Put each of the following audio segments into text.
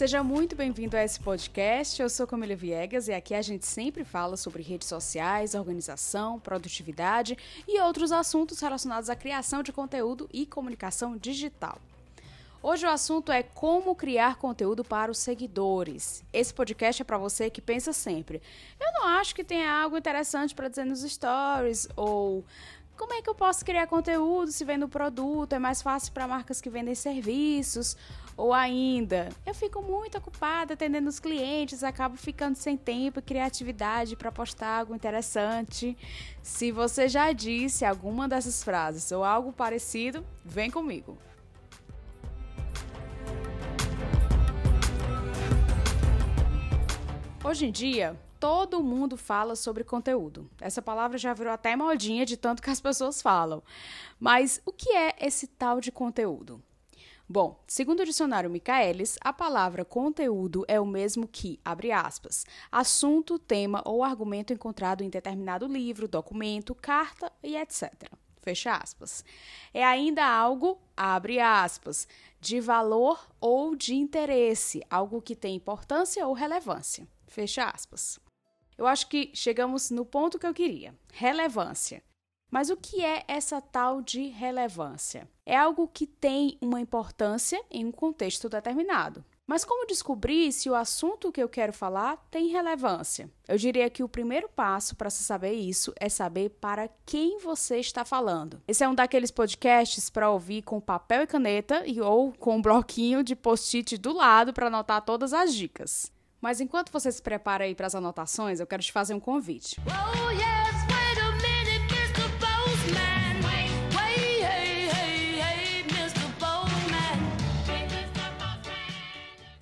Seja muito bem-vindo a esse podcast. Eu sou Camila Viegas e aqui a gente sempre fala sobre redes sociais, organização, produtividade e outros assuntos relacionados à criação de conteúdo e comunicação digital. Hoje o assunto é como criar conteúdo para os seguidores. Esse podcast é para você que pensa sempre: eu não acho que tem algo interessante para dizer nos stories ou como é que eu posso criar conteúdo se vendo produto? É mais fácil para marcas que vendem serviços? Ou ainda, eu fico muito ocupada atendendo os clientes, acabo ficando sem tempo e criatividade para postar algo interessante. Se você já disse alguma dessas frases ou algo parecido, vem comigo. Hoje em dia, todo mundo fala sobre conteúdo. Essa palavra já virou até modinha de tanto que as pessoas falam. Mas o que é esse tal de conteúdo? Bom, segundo o dicionário Michaelis, a palavra conteúdo é o mesmo que, abre aspas, assunto, tema ou argumento encontrado em determinado livro, documento, carta e etc. Fecha aspas. É ainda algo, abre aspas, de valor ou de interesse, algo que tem importância ou relevância. Fecha aspas. Eu acho que chegamos no ponto que eu queria: relevância. Mas o que é essa tal de relevância? É algo que tem uma importância em um contexto determinado. Mas como descobrir se o assunto que eu quero falar tem relevância? Eu diria que o primeiro passo para se saber isso é saber para quem você está falando. Esse é um daqueles podcasts para ouvir com papel e caneta e ou com um bloquinho de post-it do lado para anotar todas as dicas. Mas enquanto você se prepara aí para as anotações, eu quero te fazer um convite. Oh, yes,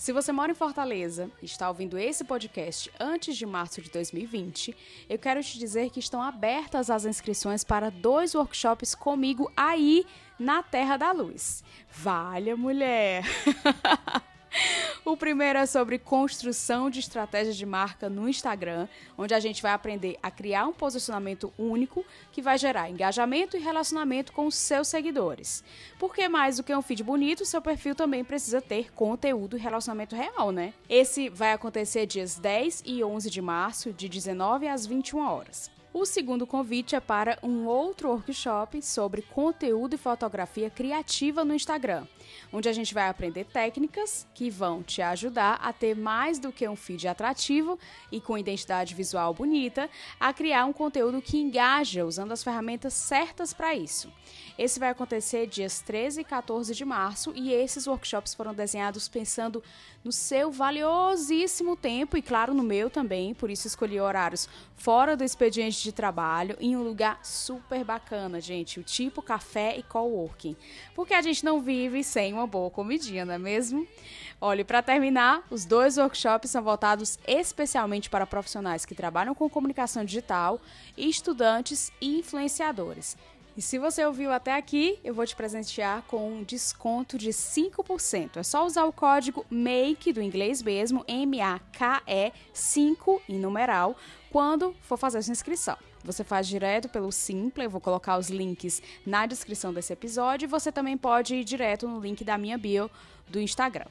Se você mora em Fortaleza e está ouvindo esse podcast antes de março de 2020, eu quero te dizer que estão abertas as inscrições para dois workshops comigo aí na Terra da Luz. Valha, mulher! O primeiro é sobre construção de estratégias de marca no Instagram, onde a gente vai aprender a criar um posicionamento único que vai gerar engajamento e relacionamento com os seus seguidores. Porque mais do que um feed bonito, seu perfil também precisa ter conteúdo e relacionamento real, né? Esse vai acontecer dias 10 e 11 de março, de 19 às 21 horas. O segundo convite é para um outro workshop sobre conteúdo e fotografia criativa no Instagram, onde a gente vai aprender técnicas que vão te ajudar a ter mais do que um feed atrativo e com identidade visual bonita, a criar um conteúdo que engaja usando as ferramentas certas para isso. Esse vai acontecer dias 13 e 14 de março e esses workshops foram desenhados pensando no seu valiosíssimo tempo e, claro, no meu também, por isso escolhi horários fora do expediente de trabalho em um lugar super bacana, gente, o tipo café e coworking. Porque a gente não vive sem uma boa comidinha, não é mesmo? Olha, para terminar, os dois workshops são voltados especialmente para profissionais que trabalham com comunicação digital, estudantes e influenciadores. E se você ouviu até aqui, eu vou te presentear com um desconto de 5%. É só usar o código MAKE do inglês mesmo, M-A-K-E 5 em numeral, quando for fazer sua inscrição. Você faz direto pelo Simple, eu vou colocar os links na descrição desse episódio e você também pode ir direto no link da minha bio do Instagram.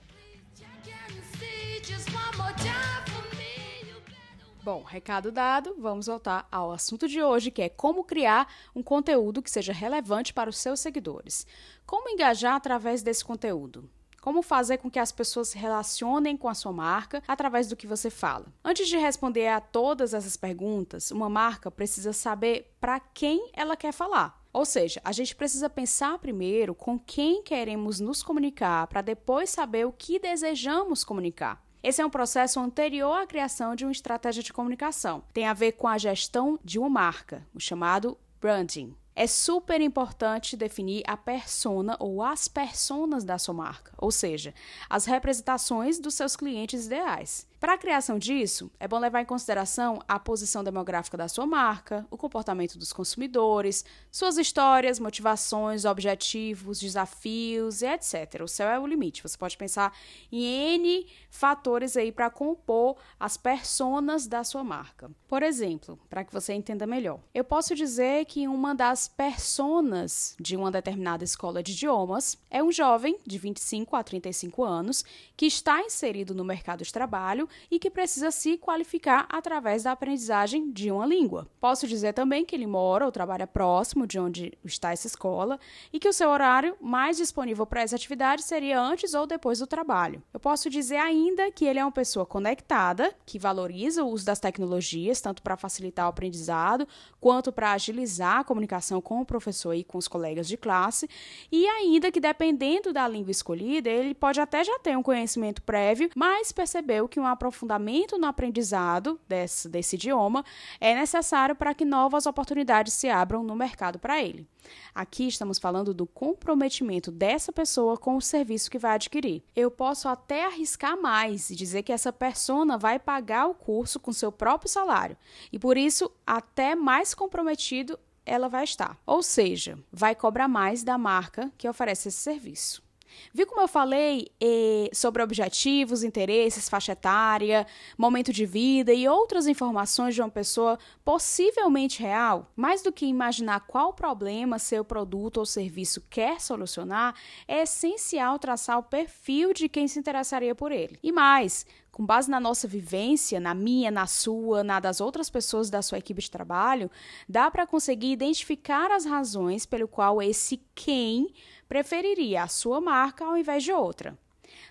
Bom, recado dado, vamos voltar ao assunto de hoje, que é como criar um conteúdo que seja relevante para os seus seguidores. Como engajar através desse conteúdo? Como fazer com que as pessoas se relacionem com a sua marca através do que você fala? Antes de responder a todas essas perguntas, uma marca precisa saber para quem ela quer falar. Ou seja, a gente precisa pensar primeiro com quem queremos nos comunicar para depois saber o que desejamos comunicar. Esse é um processo anterior à criação de uma estratégia de comunicação. Tem a ver com a gestão de uma marca, o chamado branding. É super importante definir a persona ou as personas da sua marca, ou seja, as representações dos seus clientes ideais. Para a criação disso, é bom levar em consideração a posição demográfica da sua marca, o comportamento dos consumidores, suas histórias, motivações, objetivos, desafios e etc. O céu é o limite. Você pode pensar em N fatores aí para compor as personas da sua marca. Por exemplo, para que você entenda melhor, eu posso dizer que uma das personas de uma determinada escola de idiomas é um jovem de 25 a 35 anos que está inserido no mercado de trabalho e que precisa se qualificar através da aprendizagem de uma língua. Posso dizer também que ele mora ou trabalha próximo de onde está essa escola e que o seu horário mais disponível para essa atividade seria antes ou depois do trabalho. Eu posso dizer ainda que ele é uma pessoa conectada, que valoriza o uso das tecnologias, tanto para facilitar o aprendizado, quanto para agilizar a comunicação com o professor e com os colegas de classe, e ainda que, dependendo da língua escolhida, ele pode até já ter um conhecimento prévio, mas percebeu que uma aprofundamento no aprendizado desse, desse idioma é necessário para que novas oportunidades se abram no mercado para ele. Aqui estamos falando do comprometimento dessa pessoa com o serviço que vai adquirir. Eu posso até arriscar mais e dizer que essa persona vai pagar o curso com seu próprio salário e por isso até mais comprometido ela vai estar. Ou seja, vai cobrar mais da marca que oferece esse serviço. Viu como eu falei eh, sobre objetivos, interesses, faixa etária, momento de vida e outras informações de uma pessoa possivelmente real? Mais do que imaginar qual problema seu produto ou serviço quer solucionar, é essencial traçar o perfil de quem se interessaria por ele. E mais, com base na nossa vivência, na minha, na sua, na das outras pessoas da sua equipe de trabalho, dá para conseguir identificar as razões pelo qual esse quem preferiria a sua marca ao invés de outra.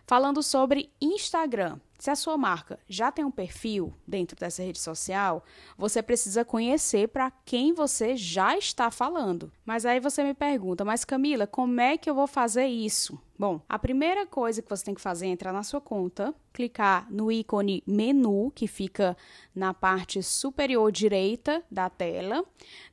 Falando sobre Instagram, se a sua marca já tem um perfil dentro dessa rede social, você precisa conhecer para quem você já está falando. Mas aí você me pergunta, mas Camila, como é que eu vou fazer isso? Bom, a primeira coisa que você tem que fazer é entrar na sua conta, clicar no ícone menu que fica na parte superior direita da tela.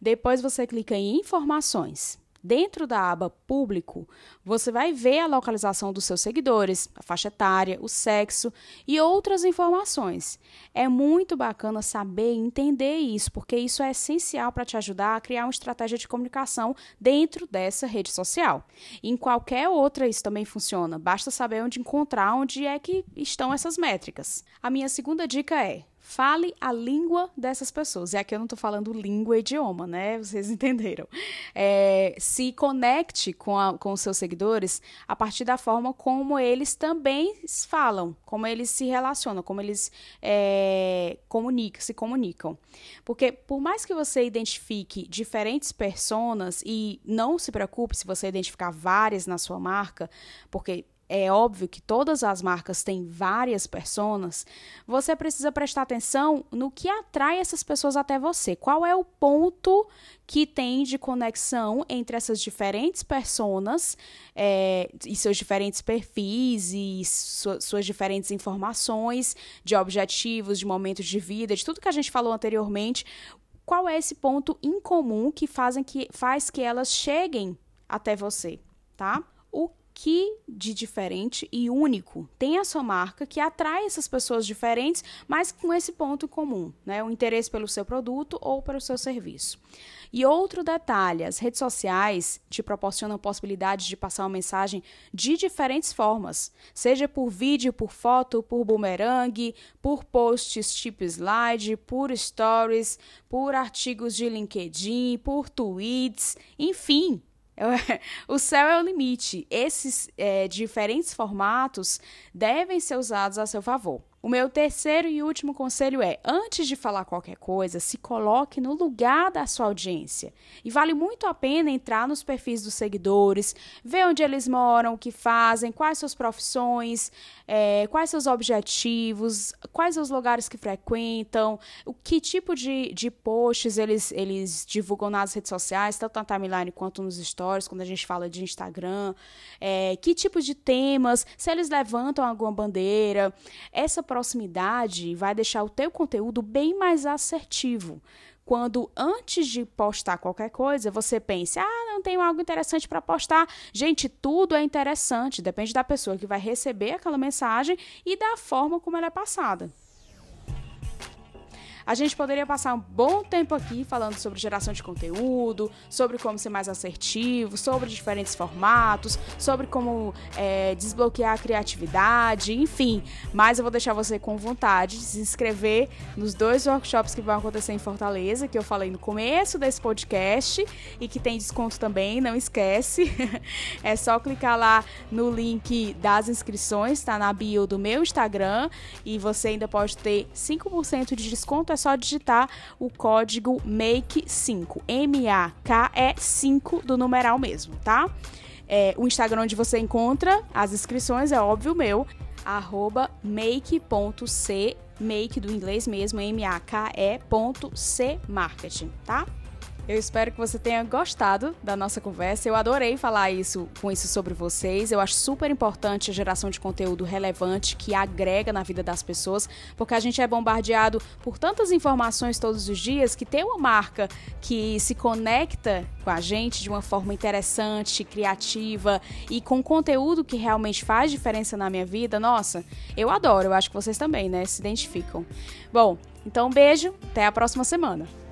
Depois você clica em informações. Dentro da aba Público, você vai ver a localização dos seus seguidores, a faixa etária, o sexo e outras informações. É muito bacana saber e entender isso, porque isso é essencial para te ajudar a criar uma estratégia de comunicação dentro dessa rede social. Em qualquer outra isso também funciona, basta saber onde encontrar onde é que estão essas métricas. A minha segunda dica é: Fale a língua dessas pessoas. E aqui eu não estou falando língua e idioma, né? Vocês entenderam. É, se conecte com, a, com os seus seguidores a partir da forma como eles também falam, como eles se relacionam, como eles é, comunicam, se comunicam. Porque por mais que você identifique diferentes personas, e não se preocupe se você identificar várias na sua marca, porque é óbvio que todas as marcas têm várias personas, você precisa prestar atenção no que atrai essas pessoas até você. Qual é o ponto que tem de conexão entre essas diferentes personas é, e seus diferentes perfis e su suas diferentes informações de objetivos, de momentos de vida, de tudo que a gente falou anteriormente. Qual é esse ponto em comum que, fazem que faz que elas cheguem até você, tá? Que de diferente e único tem a sua marca que atrai essas pessoas diferentes, mas com esse ponto comum, né? O interesse pelo seu produto ou pelo seu serviço. E outro detalhe, as redes sociais te proporcionam possibilidades de passar uma mensagem de diferentes formas, seja por vídeo, por foto, por boomerang, por posts tipo slide, por stories, por artigos de LinkedIn, por tweets, enfim, o céu é o limite. Esses é, diferentes formatos devem ser usados a seu favor. O meu terceiro e último conselho é: antes de falar qualquer coisa, se coloque no lugar da sua audiência. E vale muito a pena entrar nos perfis dos seguidores, ver onde eles moram, o que fazem, quais suas profissões, é, quais seus objetivos, quais os lugares que frequentam, o que tipo de, de posts eles, eles divulgam nas redes sociais, tanto na timeline quanto nos stories, quando a gente fala de Instagram, é, que tipo de temas, se eles levantam alguma bandeira. Essa proximidade vai deixar o teu conteúdo bem mais assertivo. Quando antes de postar qualquer coisa, você pense: "Ah, não tenho algo interessante para postar". Gente, tudo é interessante, depende da pessoa que vai receber aquela mensagem e da forma como ela é passada. A gente poderia passar um bom tempo aqui falando sobre geração de conteúdo, sobre como ser mais assertivo, sobre diferentes formatos, sobre como é, desbloquear a criatividade, enfim. Mas eu vou deixar você com vontade de se inscrever nos dois workshops que vão acontecer em Fortaleza, que eu falei no começo desse podcast e que tem desconto também, não esquece. é só clicar lá no link das inscrições, tá na bio do meu Instagram e você ainda pode ter 5% de desconto, é só digitar o código MAKE5, M-A-K-E 5 do numeral mesmo, tá? É, o Instagram onde você encontra as inscrições é óbvio meu, arroba make.c, make do inglês mesmo, M-A-K-E.c marketing, tá? Eu espero que você tenha gostado da nossa conversa. Eu adorei falar isso com isso sobre vocês. Eu acho super importante a geração de conteúdo relevante que agrega na vida das pessoas, porque a gente é bombardeado por tantas informações todos os dias que ter uma marca que se conecta com a gente de uma forma interessante, criativa e com conteúdo que realmente faz diferença na minha vida, nossa, eu adoro. Eu acho que vocês também, né, se identificam. Bom, então um beijo, até a próxima semana.